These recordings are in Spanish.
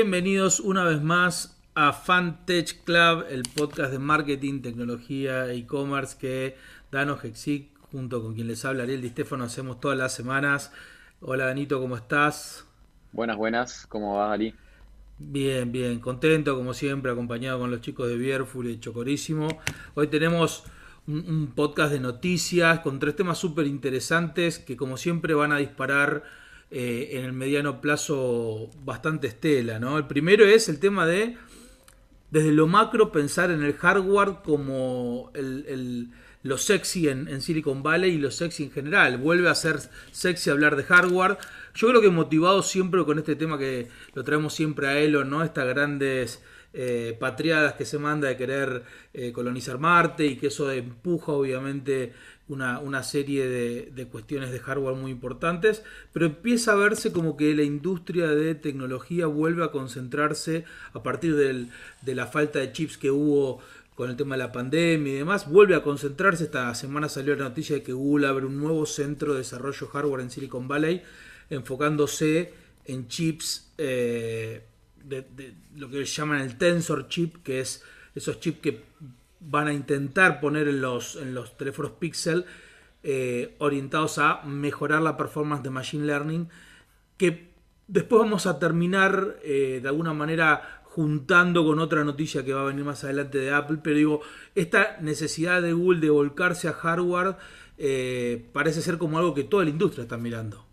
Bienvenidos una vez más a Fantech Club, el podcast de marketing, tecnología e-commerce que Dano Hexic, junto con quien les habla Ariel Di Stefano, hacemos todas las semanas. Hola Danito, ¿cómo estás? Buenas, buenas, ¿cómo va Ari? Bien, bien, contento como siempre, acompañado con los chicos de Bierful y de Chocorísimo. Hoy tenemos un, podcast de noticias con tres temas súper interesantes que como siempre van a disparar eh, en el mediano plazo bastante estela. ¿no? El primero es el tema de, desde lo macro, pensar en el hardware como el, lo sexy en, Silicon Valley y lo sexy en general. Vuelve a ser sexy hablar de hardware. Yo creo que motivado siempre con este tema que lo traemos siempre a Elon, ¿no? Estas grandes eh, patriadas que se manda de querer eh, colonizar Marte y que eso empuja obviamente una, serie de, cuestiones de hardware muy importantes, pero empieza a verse como que la industria de tecnología vuelve a concentrarse a partir de la falta de chips que hubo con el tema de la pandemia y demás, vuelve a concentrarse. Esta semana salió la noticia de que Google abre un nuevo centro de desarrollo hardware en Silicon Valley, enfocándose en chips eh, de, lo que llaman el Tensor chip, que es esos chips que van a intentar poner en los, en los teléfonos Pixel eh, orientados a mejorar la performance de Machine Learning, que después vamos a terminar eh, de alguna manera juntando con otra noticia que va a venir más adelante de Apple, pero digo, esta necesidad de Google de volcarse a hardware eh, parece ser como algo que toda la industria está mirando.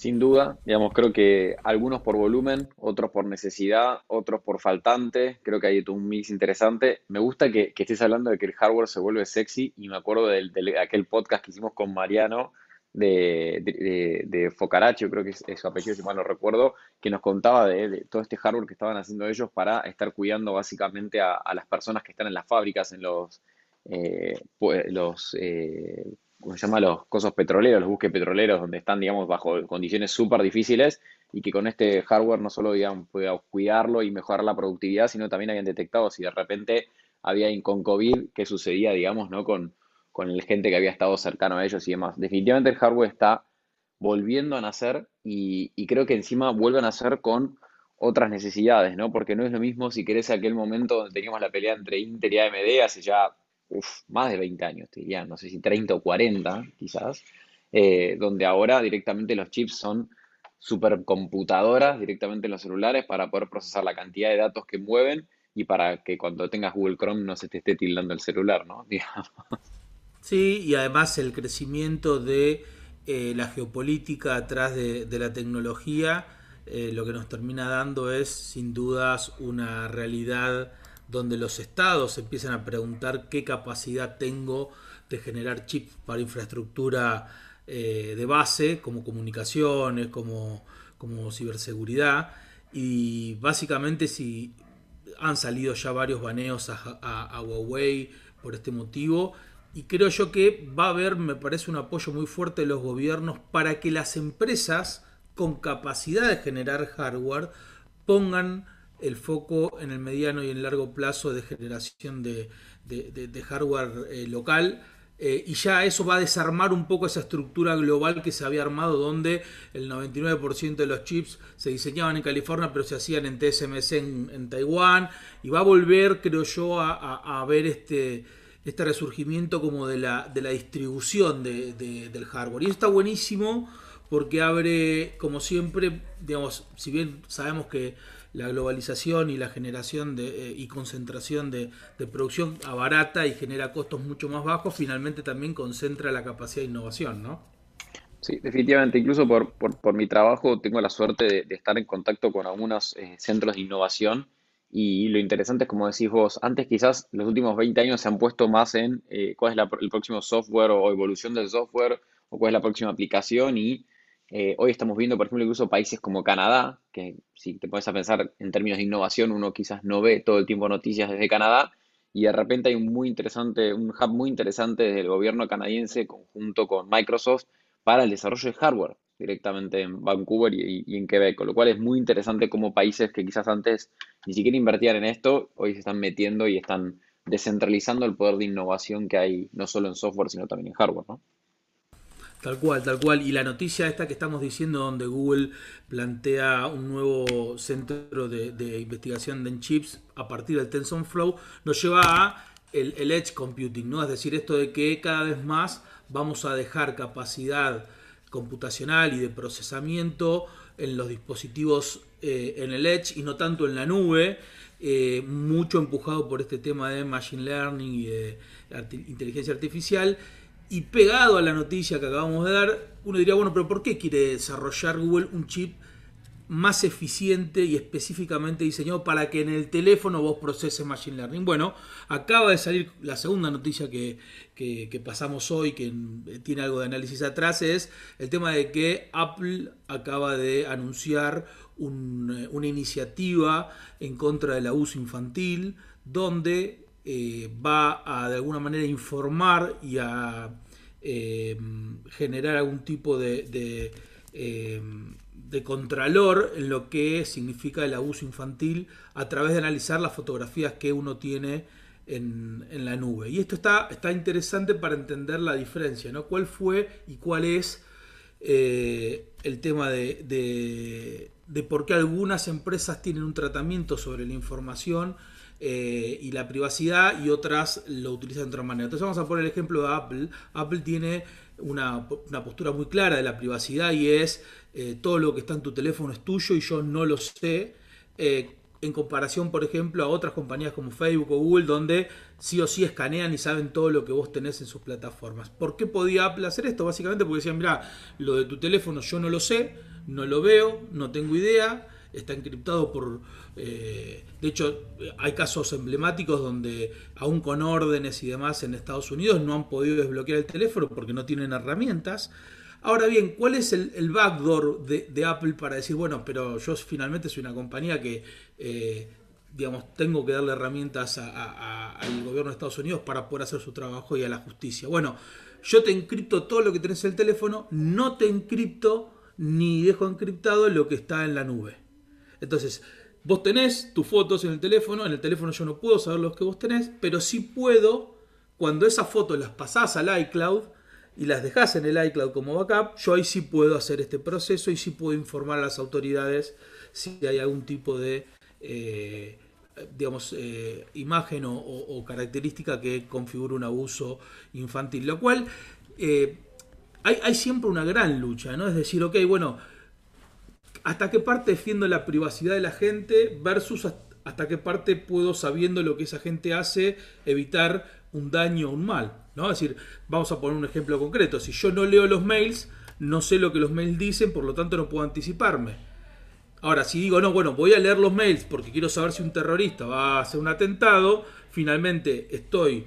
Sin duda, digamos, creo que algunos por volumen, otros por necesidad, otros por faltante, creo que hay un mix interesante. Me gusta que, estés hablando de que el hardware se vuelve sexy y me acuerdo de, aquel podcast que hicimos con Mariano de, de, creo que es, su apellido, si mal no recuerdo, que nos contaba de, todo este hardware que estaban haciendo ellos para estar cuidando básicamente a, las personas que están en las fábricas, en los, eh, pues, los eh, ¿cómo se llama? Los cosos petroleros, los buques petroleros, donde están, digamos, bajo condiciones súper difíciles y que con este hardware no solo, digamos, podíamos cuidarlo y mejorar la productividad, sino también habían detectado si de repente había con COVID, qué sucedía, digamos, ¿no? Con, con la gente que había estado cercano a ellos y demás. Definitivamente el hardware está volviendo a nacer y, creo que encima vuelve a nacer con otras necesidades, ¿no? Porque no es lo mismo si querés aquel momento donde teníamos la pelea entre Inter y AMD hace ya uf, más de 20 años, te diría, no sé si 30 o 40 quizás, eh, donde ahora directamente los chips son supercomputadoras directamente en los celulares para poder procesar la cantidad de datos que mueven y para que cuando tengas Google Chrome no se te esté tildando el celular, ¿no? Sí, y además el crecimiento de eh, la geopolítica atrás de, la tecnología, eh, lo que nos termina dando es sin dudas una realidad donde los estados empiezan a preguntar qué capacidad tengo de generar chips para infraestructura eh, de base, como comunicaciones, como, como ciberseguridad. Y básicamente si han salido ya varios baneos a, Huawei por este motivo. Y creo yo que va a haber, me parece, un apoyo muy fuerte de los gobiernos para que las empresas con capacidad de generar hardware pongan el foco en el mediano y en largo plazo de generación de, hardware eh, local. Eh, y ya eso va a desarmar un poco esa estructura global que se había armado, donde el 99% de los chips se diseñaban en California, pero se hacían en TSMC en, Taiwán. Y va a volver, creo yo, a, ver este, este resurgimiento como de la, de la distribución del hardware. Y está buenísimo porque abre, como siempre, digamos, si bien sabemos que la globalización y la generación de, eh, y concentración de, producción abarata y genera costos mucho más bajos, finalmente también concentra la capacidad de innovación, ¿no? Sí, definitivamente. Incluso por, por, mi trabajo tengo la suerte de, estar en contacto con algunos eh, centros de innovación y lo interesante es, como decís vos, antes quizás los últimos 20 años se han puesto más en eh, cuál es el próximo software o evolución del software o cuál es la próxima aplicación y eh, hoy estamos viendo, por ejemplo, incluso países como Canadá, que si te pones a pensar en términos de innovación, uno quizás no ve todo el tiempo noticias desde Canadá, y de repente hay un muy interesante, un hub muy interesante desde el gobierno canadiense conjunto con Microsoft para el desarrollo de hardware directamente en Vancouver y, y en Quebec, con lo cual es muy interesante como países que quizás antes ni siquiera invertían en esto, hoy se están metiendo y están descentralizando el poder de innovación que hay no solo en software, sino también en hardware, ¿no? Tal cual, tal cual. Y la noticia esta que estamos diciendo, donde Google plantea un nuevo centro de, investigación de chips a partir del TensorFlow, nos lleva a el, edge computing, ¿no? Es decir, esto de que cada vez más vamos a dejar capacidad computacional y de procesamiento en los dispositivos eh, en el edge y no tanto en la nube, eh, mucho empujado por este tema de machine learning y de inteligencia artificial y pegado a la noticia que acabamos de dar, uno diría, bueno, pero ¿por qué quiere desarrollar Google un chip más eficiente y específicamente diseñado para que en el teléfono vos proceses Machine Learning? Bueno, acaba de salir la segunda noticia que, pasamos hoy, que tiene algo de análisis atrás, es el tema de que Apple acaba de anunciar una iniciativa en contra del abuso infantil, donde eh, va a de alguna manera informar y a eh, generar algún tipo de, eh, de, contralor en lo que significa el abuso infantil a través de analizar las fotografías que uno tiene en, la nube. Y esto está, está, interesante para entender la diferencia, ¿no? ¿Cuál fue y cuál es el tema de, de por qué algunas empresas tienen un tratamiento sobre la información eh, y la privacidad y otras lo utilizan de otra manera. Entonces vamos a poner el ejemplo de Apple. Apple tiene una, postura muy clara de la privacidad y es eh, todo lo que está en tu teléfono es tuyo y yo no lo sé. Eh, en comparación, por ejemplo, a otras compañías como Facebook o Google, donde sí o sí escanean y saben todo lo que vos tenés en sus plataformas. ¿Por qué podía Apple hacer esto? Básicamente porque decían, mira, lo de tu teléfono yo no lo sé, no lo veo, no tengo idea, está encriptado por... Eh, de hecho, hay casos emblemáticos donde aún con órdenes y demás en Estados Unidos no han podido desbloquear el teléfono porque no tienen herramientas. Ahora bien, ¿cuál es el, backdoor de, Apple para decir, bueno, pero yo finalmente soy una compañía que, eh, digamos, tengo que darle herramientas al gobierno de Estados Unidos para poder hacer su trabajo y a la justicia? Bueno, yo te encripto todo lo que tenés en el teléfono, no te encripto ni dejo encriptado lo que está en la nube. Entonces, vos tenés tus fotos en el teléfono, en el teléfono yo no puedo saber los que vos tenés, pero sí puedo, cuando esas fotos las pasás al iCloud y las dejás en el iCloud como backup, yo ahí sí puedo hacer este proceso y sí puedo informar a las autoridades si hay algún tipo de... Eh, digamos, eh, imagen o, característica que configure un abuso infantil. Lo cual eh, hay, hay, siempre una gran lucha, ¿no? Es decir, ok, bueno, hasta qué parte defiendo la privacidad de la gente versus hasta qué parte puedo, sabiendo lo que esa gente hace, evitar un daño o un mal. ¿no? Es decir, vamos a poner un ejemplo concreto. Si yo no leo los mails, no sé lo que los mails dicen, por lo tanto no puedo anticiparme. Ahora, si digo, no, bueno, voy a leer los mails porque quiero saber si un terrorista va a hacer un atentado, finalmente estoy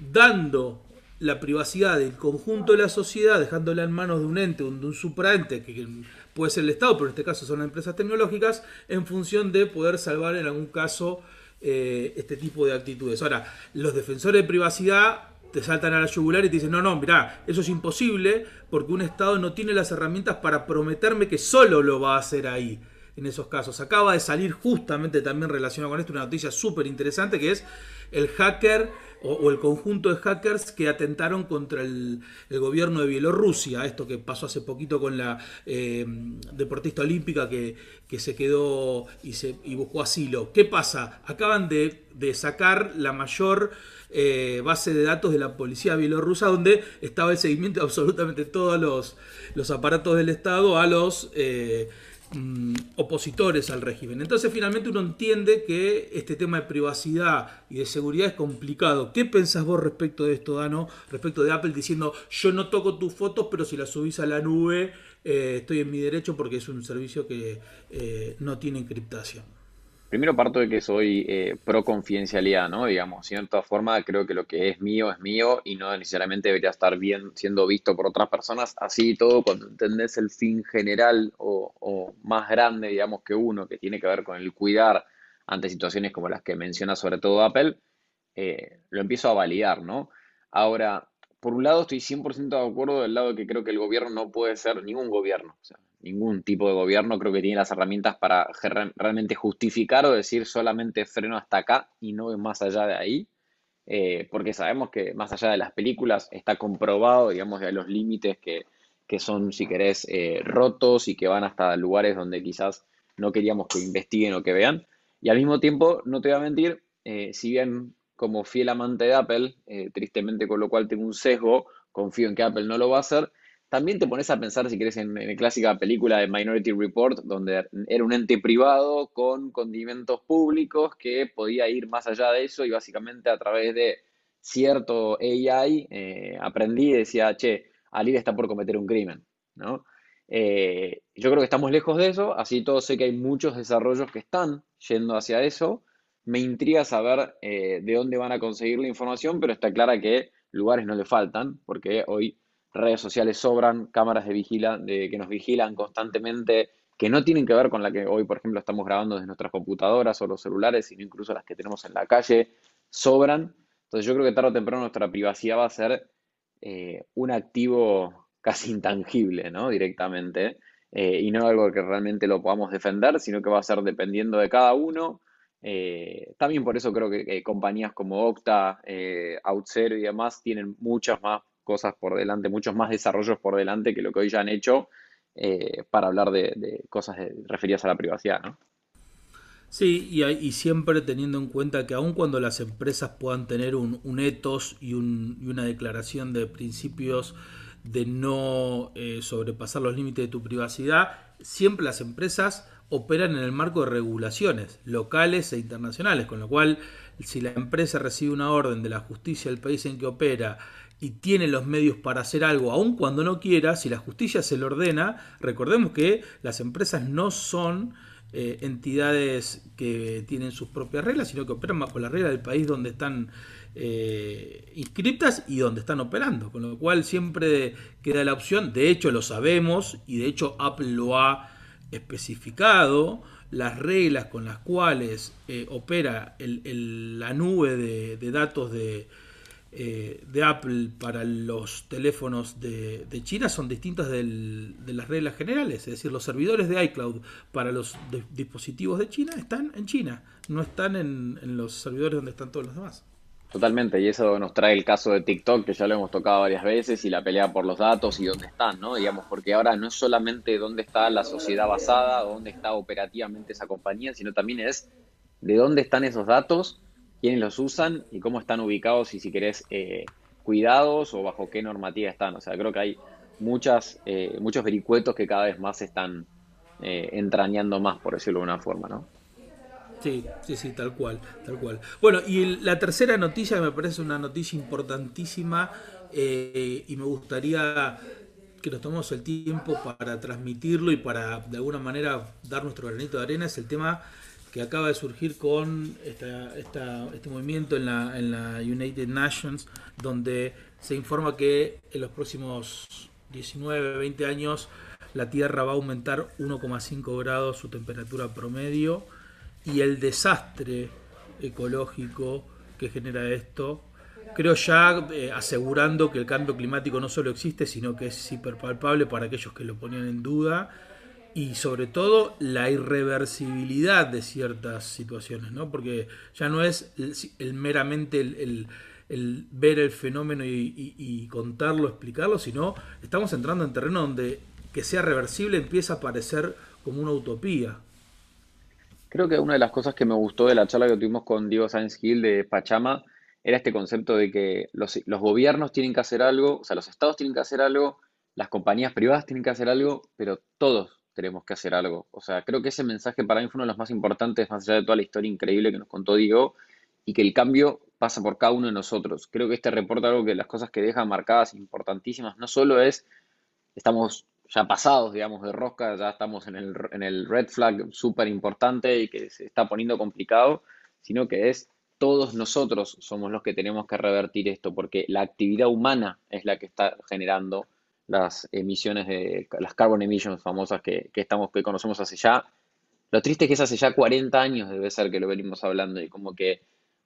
dando la privacidad del conjunto de la sociedad, dejándola en manos de un ente, de un supraente, que puede ser el Estado, pero en este caso son las empresas tecnológicas, en función de poder salvar en algún caso eh, este tipo de actitudes. Ahora, los defensores de privacidad te saltan a la yugular y te dicen, no, no, mirá, eso es imposible porque un Estado no tiene las herramientas para prometerme que solo lo va a hacer ahí en esos casos. Acaba de salir justamente también relacionado con esto una noticia súper interesante que es el hacker o, el conjunto de hackers que atentaron contra el, gobierno de Bielorrusia, esto que pasó hace poquito con la eh, deportista olímpica que, se quedó y, se, buscó asilo. ¿Qué pasa? Acaban de, sacar la mayor eh, base de datos de la policía bielorrusa donde estaba el seguimiento de absolutamente todos los, los aparatos del Estado a los... Eh, Mm, opositores al régimen. Entonces finalmente uno entiende que este tema de privacidad y de seguridad es complicado. ¿Qué pensás vos respecto de esto, Dano? Respecto de Apple diciendo yo no toco tus fotos, pero si las subís a la nube eh, estoy en mi derecho porque es un servicio que eh, no tiene encriptación. Primero parto de que soy eh, pro confidencialidad, ¿no? Digamos, de cierta forma creo que lo que es mío es mío y no necesariamente debería estar bien siendo visto por otras personas. Así todo, cuando entendés el fin general o, más grande, digamos, que uno, que tiene que ver con el cuidar ante situaciones como las que menciona sobre todo Apple, eh, lo empiezo a validar, ¿no? Ahora, por un lado estoy 100% de acuerdo del lado de que creo que el gobierno no puede ser ningún gobierno. O sea, ningún tipo de gobierno creo que tiene las herramientas para realmente justificar o decir solamente freno hasta acá y no más allá de ahí. eh, porque sabemos que más allá de las películas está comprobado, digamos, de los límites que, que son, si querés, eh, rotos y que van hasta lugares donde quizás no queríamos que investiguen o que vean. Y al mismo tiempo, no te voy a mentir, eh, si bien como fiel amante de Apple, tristemente con lo cual tengo un sesgo, confío en que Apple no lo va a hacer, también te pones a pensar, si querés, en, la clásica película de Minority Report, donde era un ente privado con condimentos públicos que podía ir más allá de eso y básicamente a través de cierto AI eh, aprendí y decía, che, Ali está por cometer un crimen, ¿no? Eh, yo creo que estamos lejos de eso, así todo sé que hay muchos desarrollos que están yendo hacia eso. Me intriga saber eh, de dónde van a conseguir la información, pero está clara que lugares no le faltan, porque hoy redes sociales sobran, cámaras de, vigila, de que nos vigilan constantemente, que no tienen que ver con la que hoy, por ejemplo, estamos grabando desde nuestras computadoras o los celulares, sino incluso las que tenemos en la calle, sobran. Entonces yo creo que tarde o temprano nuestra privacidad va a ser eh, un activo casi intangible, ¿no? Directamente. Eh, y no algo que realmente lo podamos defender, sino que va a ser dependiendo de cada uno. Eh, también por eso creo que compañías como Okta, Outzero y demás tienen muchas más cosas por delante, muchos más desarrollos por delante que lo que hoy ya han hecho eh, para hablar de, cosas referidas a la privacidad, ¿no? Sí, y, siempre teniendo en cuenta que aun cuando las empresas puedan tener un, un y, una declaración de principios de no eh, sobrepasar los límites de tu privacidad, siempre las empresas operan en el marco de regulaciones locales e internacionales, con lo cual si la empresa recibe una orden de la justicia del país en que opera y tiene los medios para hacer algo, aun cuando no quiera, si la justicia se lo ordena, recordemos que las empresas no son eh, entidades que tienen sus propias reglas, sino que operan bajo la regla del país donde están eh, inscriptas y donde están operando, con lo cual siempre queda la opción, de hecho lo sabemos y de hecho Apple lo ha especificado, las reglas con las cuales eh, opera la nube de datos de, eh, de Apple para los teléfonos de, China son distintas de las reglas generales. Es decir, los servidores de iCloud para los dispositivos de China están en China, no están en, los servidores donde están todos los demás. Totalmente, y eso nos trae el caso de TikTok, que ya lo hemos tocado varias veces, y la pelea por los datos y dónde están, ¿no? Digamos, porque ahora no es solamente dónde está la sociedad basada, dónde está operativamente esa compañía, sino también es de dónde están esos datos quiénes los usan y cómo están ubicados y si querés eh, cuidados o bajo qué normativa están. O sea, creo que hay muchas, eh, muchos vericuetos que cada vez más se están eh, entrañando más, por decirlo de una forma, ¿no? Sí, sí, sí, tal cual, tal cual. Bueno, y la tercera noticia me parece una noticia importantísima y me gustaría que nos tomemos el tiempo para transmitirlo y para de alguna manera dar nuestro granito de arena es el tema que acaba de surgir con este movimiento en la, United Nations, donde se informa que en los próximos 19, 20 años la Tierra va a aumentar 1,5 grados su temperatura promedio y el desastre ecológico que genera esto, creo ya eh, asegurando que el cambio climático no solo existe, sino que es hiperpalpable para aquellos que lo ponían en duda y sobre todo la irreversibilidad de ciertas situaciones, ¿no? Porque ya no es el, meramente el, ver el fenómeno y, contarlo, explicarlo, sino estamos entrando en terreno donde que sea reversible empieza a parecer como una utopía. Creo que una de las cosas que me gustó de la charla que tuvimos con Diego Sáenz Gil de Pachama era este concepto de que los, los gobiernos tienen que hacer algo, o sea, los estados tienen que hacer algo, las compañías privadas tienen que hacer algo, pero todos tenemos que hacer algo. O sea, creo que ese mensaje para mí fue uno de los más importantes, más allá de toda la historia increíble que nos contó Diego, y que el cambio pasa por cada uno de nosotros. Creo que este reporta algo que las cosas que deja marcadas importantísimas no solo es, estamos ya pasados, digamos, de rosca, ya estamos en el, en el red flag súper importante y que se está poniendo complicado, sino que es todos nosotros somos los que tenemos que revertir esto, porque la actividad humana es la que está generando las emisiones de las carbon emissions famosas que, estamos que conocemos hace ya. Lo triste es que es hace ya 40 años debe ser que lo venimos hablando y como que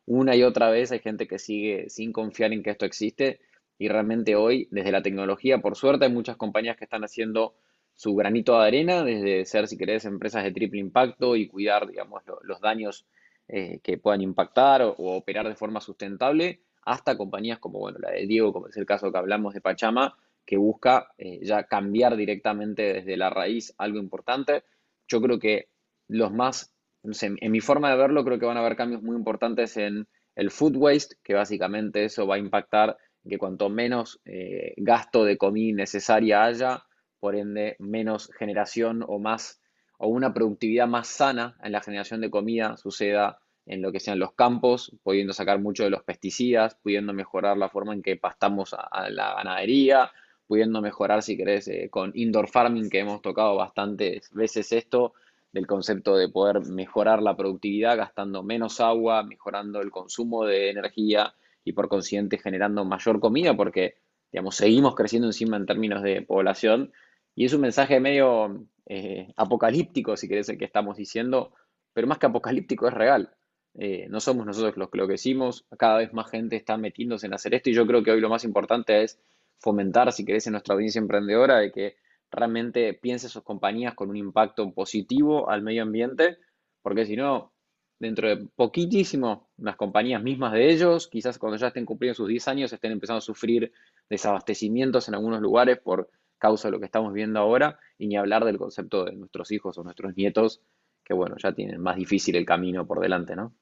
una y otra vez hay gente que sigue sin confiar en que esto existe y realmente hoy desde la tecnología, por suerte, hay muchas compañías que están haciendo su granito de arena, desde ser, si querés, empresas de triple impacto y cuidar, digamos, los daños eh, que puedan impactar o, operar de forma sustentable, hasta compañías como, bueno, la de Diego, como es el caso que hablamos de Pachama, que busca eh, ya cambiar directamente desde la raíz algo importante. Yo creo que los más, no sé, en mi forma de verlo, creo que van a haber cambios muy importantes en el food waste, que básicamente eso va a impactar que cuanto menos eh, gasto de comida necesaria haya, por ende menos generación o más o una productividad más sana en la generación de comida suceda en lo que sean los campos, pudiendo sacar mucho de los pesticidas, pudiendo mejorar la forma en que pastamos a, la ganadería, pudiendo mejorar, si querés, eh, con indoor farming, que hemos tocado bastantes veces esto, del concepto de poder mejorar la productividad gastando menos agua, mejorando el consumo de energía y por consiguiente generando mayor comida, porque, digamos, seguimos creciendo encima en términos de población y es un mensaje medio eh, apocalíptico, si querés, el que estamos diciendo, pero más que apocalíptico es real. Eh, no somos nosotros los que lo que decimos, cada vez más gente está metiéndose en hacer esto y yo creo que hoy lo más importante es fomentar, si querés, en nuestra audiencia emprendedora de que realmente piense sus compañías con un impacto positivo al medio ambiente, porque si no, dentro de poquitísimo, las compañías mismas de ellos, quizás cuando ya estén cumpliendo sus 10 años, estén empezando a sufrir desabastecimientos en algunos lugares por causa de lo que estamos viendo ahora, y ni hablar del concepto de nuestros hijos o nuestros nietos, que bueno, ya tienen más difícil el camino por delante, ¿no?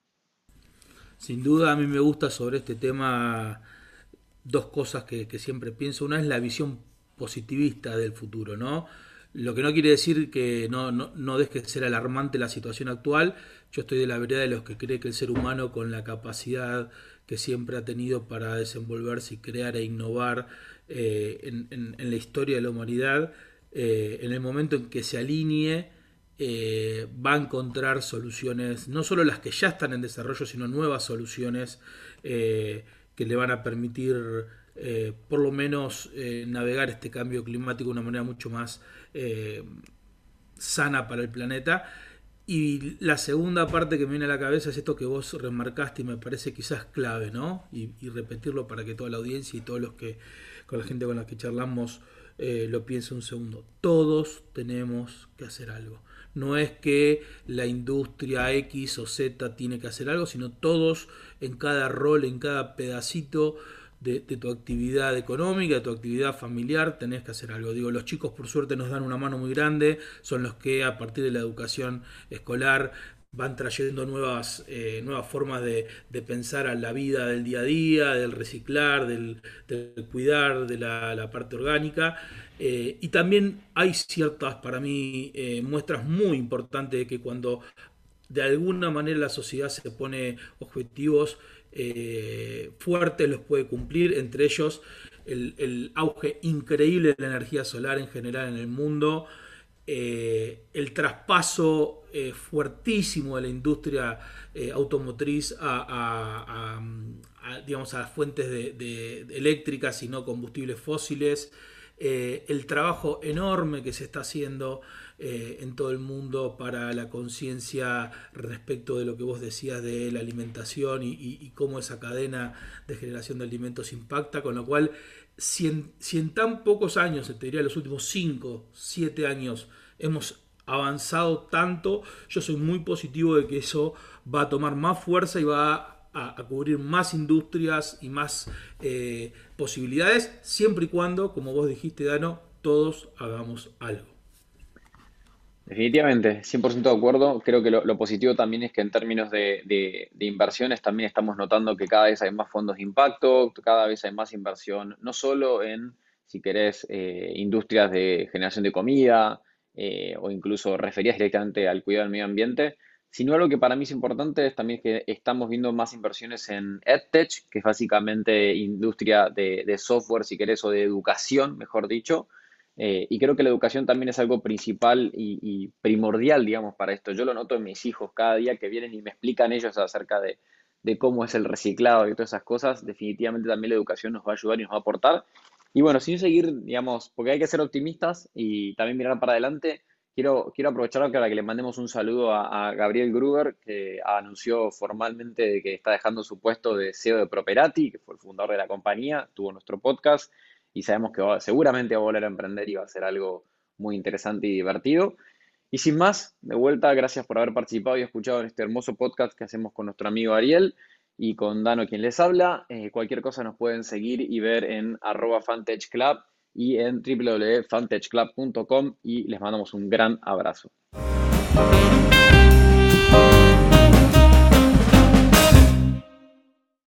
Sin duda a mí me gusta sobre este tema dos cosas que, siempre pienso. Una es la visión positivista del futuro, ¿no? Lo que no quiere decir que no, no, no deje de ser alarmante la situación actual. Yo estoy de la vereda de los que cree que el ser humano, con la capacidad que siempre ha tenido para desenvolverse y crear e innovar eh, en, la historia de la humanidad, eh, en el momento en que se alinee, eh, va a encontrar soluciones, no solo las que ya están en desarrollo, sino nuevas soluciones que le van a permitir por lo menos navegar este cambio climático de una manera mucho más sana para el planeta. Y la segunda parte que me viene a la cabeza es esto que vos remarcaste y me parece quizás clave, ¿no? Y, repetirlo para que toda la audiencia y todos los que, con la gente con la que charlamos, eh, lo piense un segundo. Todos tenemos que hacer algo. No es que la industria X o Z tiene que hacer algo, sino todos en cada rol, en cada pedacito de, tu actividad económica, de tu actividad familiar, tenés que hacer algo. Digo, los chicos por suerte nos dan una mano muy grande, son los que a partir de la educación escolar van trayendo nuevas, eh, nuevas formas de, pensar a la vida del día a día, del reciclar, del, cuidar de la, parte orgánica. Eh, y también hay ciertas, para mí, eh, muestras muy importantes de que cuando de alguna manera la sociedad se pone objetivos eh, fuertes los puede cumplir, entre ellos el, auge increíble de la energía solar en general en el mundo, eh, el traspaso eh, fuertísimo de la industria automotriz a, digamos, a fuentes de, eléctricas y no combustibles fósiles, el trabajo enorme que se está haciendo eh, en todo el mundo para la conciencia respecto de lo que vos decías de la alimentación y, cómo esa cadena de generación de alimentos impacta, con lo cual si en, tan pocos años, te diría los últimos 5, 7 años, hemos avanzado tanto, yo soy muy positivo de que eso va a tomar más fuerza y va a, cubrir más industrias y más eh, posibilidades, siempre y cuando, como vos dijiste, Dano, todos hagamos algo. Definitivamente, 100% de acuerdo. Creo que lo, positivo también es que en términos de, inversiones también estamos notando que cada vez hay más fondos de impacto, cada vez hay más inversión, no solo en, si querés, eh, industrias de generación de comida eh, o incluso referidas directamente al cuidado del medio ambiente, sino algo que para mí es importante es también que estamos viendo más inversiones en EdTech, que es básicamente industria de, de software, si querés, o de educación, mejor dicho eh, y creo que la educación también es algo principal y, primordial, digamos, para esto. Yo lo noto en mis hijos cada día que vienen y me explican ellos acerca de, cómo es el reciclado y todas esas cosas. Definitivamente también la educación nos va a ayudar y nos va a aportar. Y bueno, sin seguir, digamos, porque hay que ser optimistas y también mirar para adelante, quiero, quiero aprovechar para que le mandemos un saludo a, a, Gabriel Gruber, que anunció formalmente que está dejando su puesto de CEO de Properati, que fue el fundador de la compañía, tuvo nuestro podcast y sabemos que seguramente va a volver a emprender y va a ser algo muy interesante y divertido. Y sin más, de vuelta, gracias por haber participado y escuchado en este hermoso podcast que hacemos con nuestro amigo Ariel y con Dano quien les habla. Eh, cualquier cosa nos pueden seguir y ver en arroba fantechclub y en www.fantechclub.com y les mandamos un gran abrazo.